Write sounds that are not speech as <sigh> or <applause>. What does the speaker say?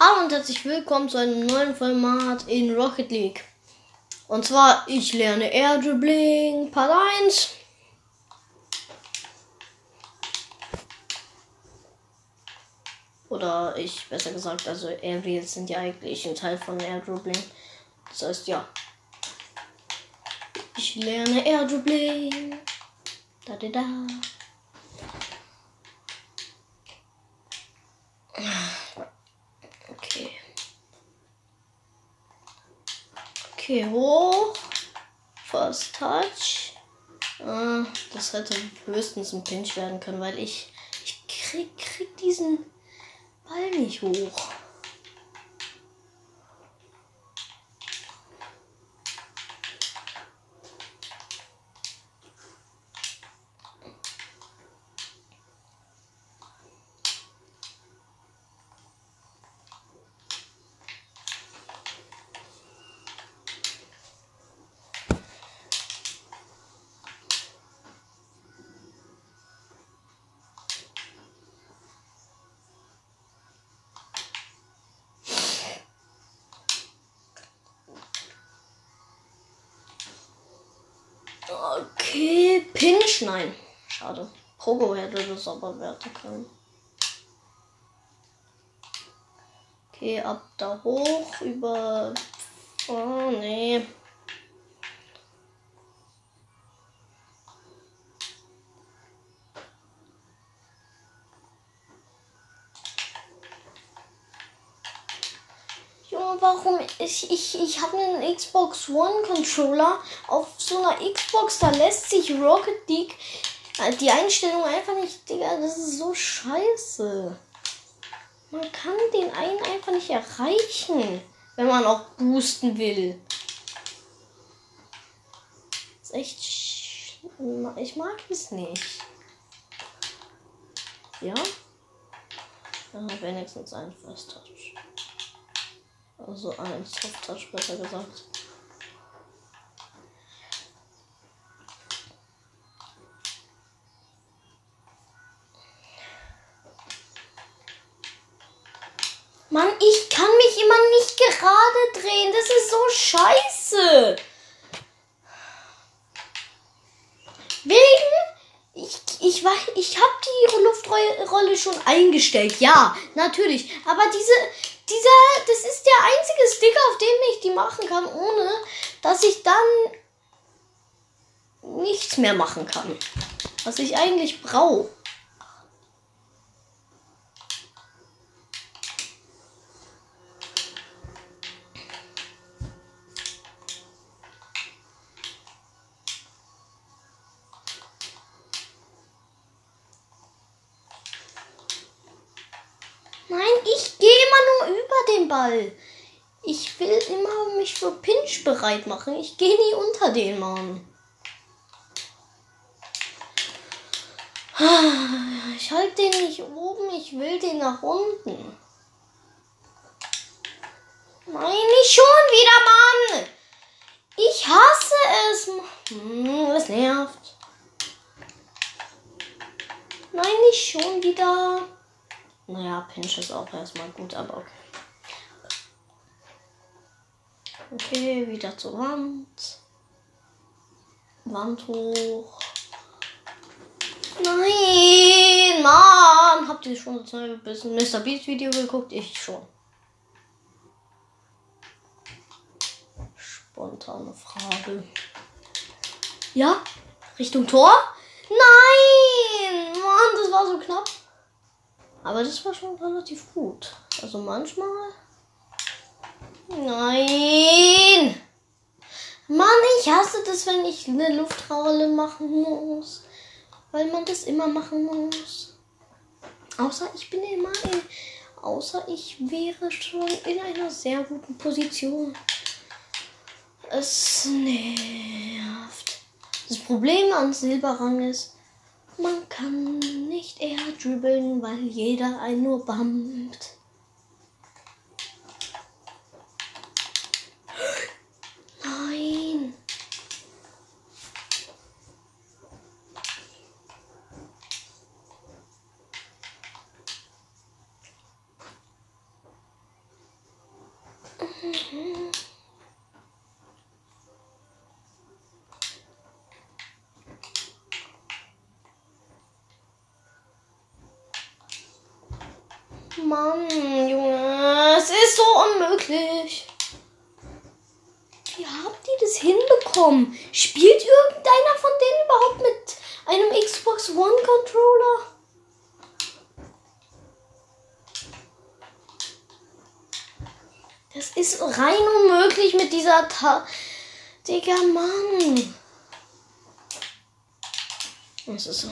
Hallo und herzlich willkommen zu einem neuen Format in Rocket League. Und zwar, ich lerne Air Dribbling Part 1. Oder ich, besser gesagt, also Aerials sind ja eigentlich ein Teil von Air Dribbling. Das heißt, ja. Ich lerne Air Dribbling. Da, da, da. Okay. Okay, hoch. First Touch. Äh, das hätte höchstens ein Pinch werden können, weil ich, ich krieg, krieg diesen Ball nicht hoch. Okay, Pinch, nein. Schade. Pogo hätte das aber werten können. Okay, ab da hoch über. Oh, nee. Warum? Ich, ich, ich habe einen Xbox One Controller. Auf so einer Xbox, da lässt sich Rocket League äh, die Einstellung einfach nicht. Digga, das ist so scheiße. Man kann den einen einfach nicht erreichen, wenn man auch boosten will. Das ist echt. Ich mag es nicht. Ja? Ja, wenigstens ein First Touch. Also ein Soft Touch besser gesagt. Mann, ich kann mich immer nicht gerade drehen. Das ist so scheiße. Wegen ich, ich ich habe die Luftrolle schon eingestellt. Ja, natürlich. Aber diese, dieser, das ist der einzige Sticker, auf dem ich die machen kann, ohne dass ich dann nichts mehr machen kann. Was ich eigentlich brauche. Nein, ich gehe immer nur über den Ball. Ich will immer mich für Pinch bereit machen. Ich gehe nie unter den Mann. <sighs> Ich halte den nicht oben, ich will den nach unten. Nein, nicht schon wieder, Mann! Ich hasse es. Hm, das nervt. Nein, nicht schon wieder. Naja, Pinch ist auch erstmal gut, aber okay. Okay, wieder zur Wand. Wand hoch. Nein, Mann! Habt ihr schon das neue bisschen Mr. Beast Video geguckt? Ich schon. Spontane Frage. Ja? Richtung Tor? Nein! Mann, das war so knapp. Aber das war schon relativ gut. Also manchmal. Nein! Mann, ich hasse das, wenn ich eine Luftrolle machen muss. Weil man das immer machen muss. Außer ich bin immer in. Außer ich wäre schon in einer sehr guten Position. Es nervt. Das Problem an Silberrang ist, man kann nicht eher dribbeln, weil jeder einen nur bammt. Nein. Mann, Junge, es ist so unmöglich. Wie habt ihr das hinbekommen? Spielt irgendeiner von denen überhaupt mit einem Xbox One Controller? Das ist rein unmöglich mit dieser Ta Digga, Mann. Das ist so.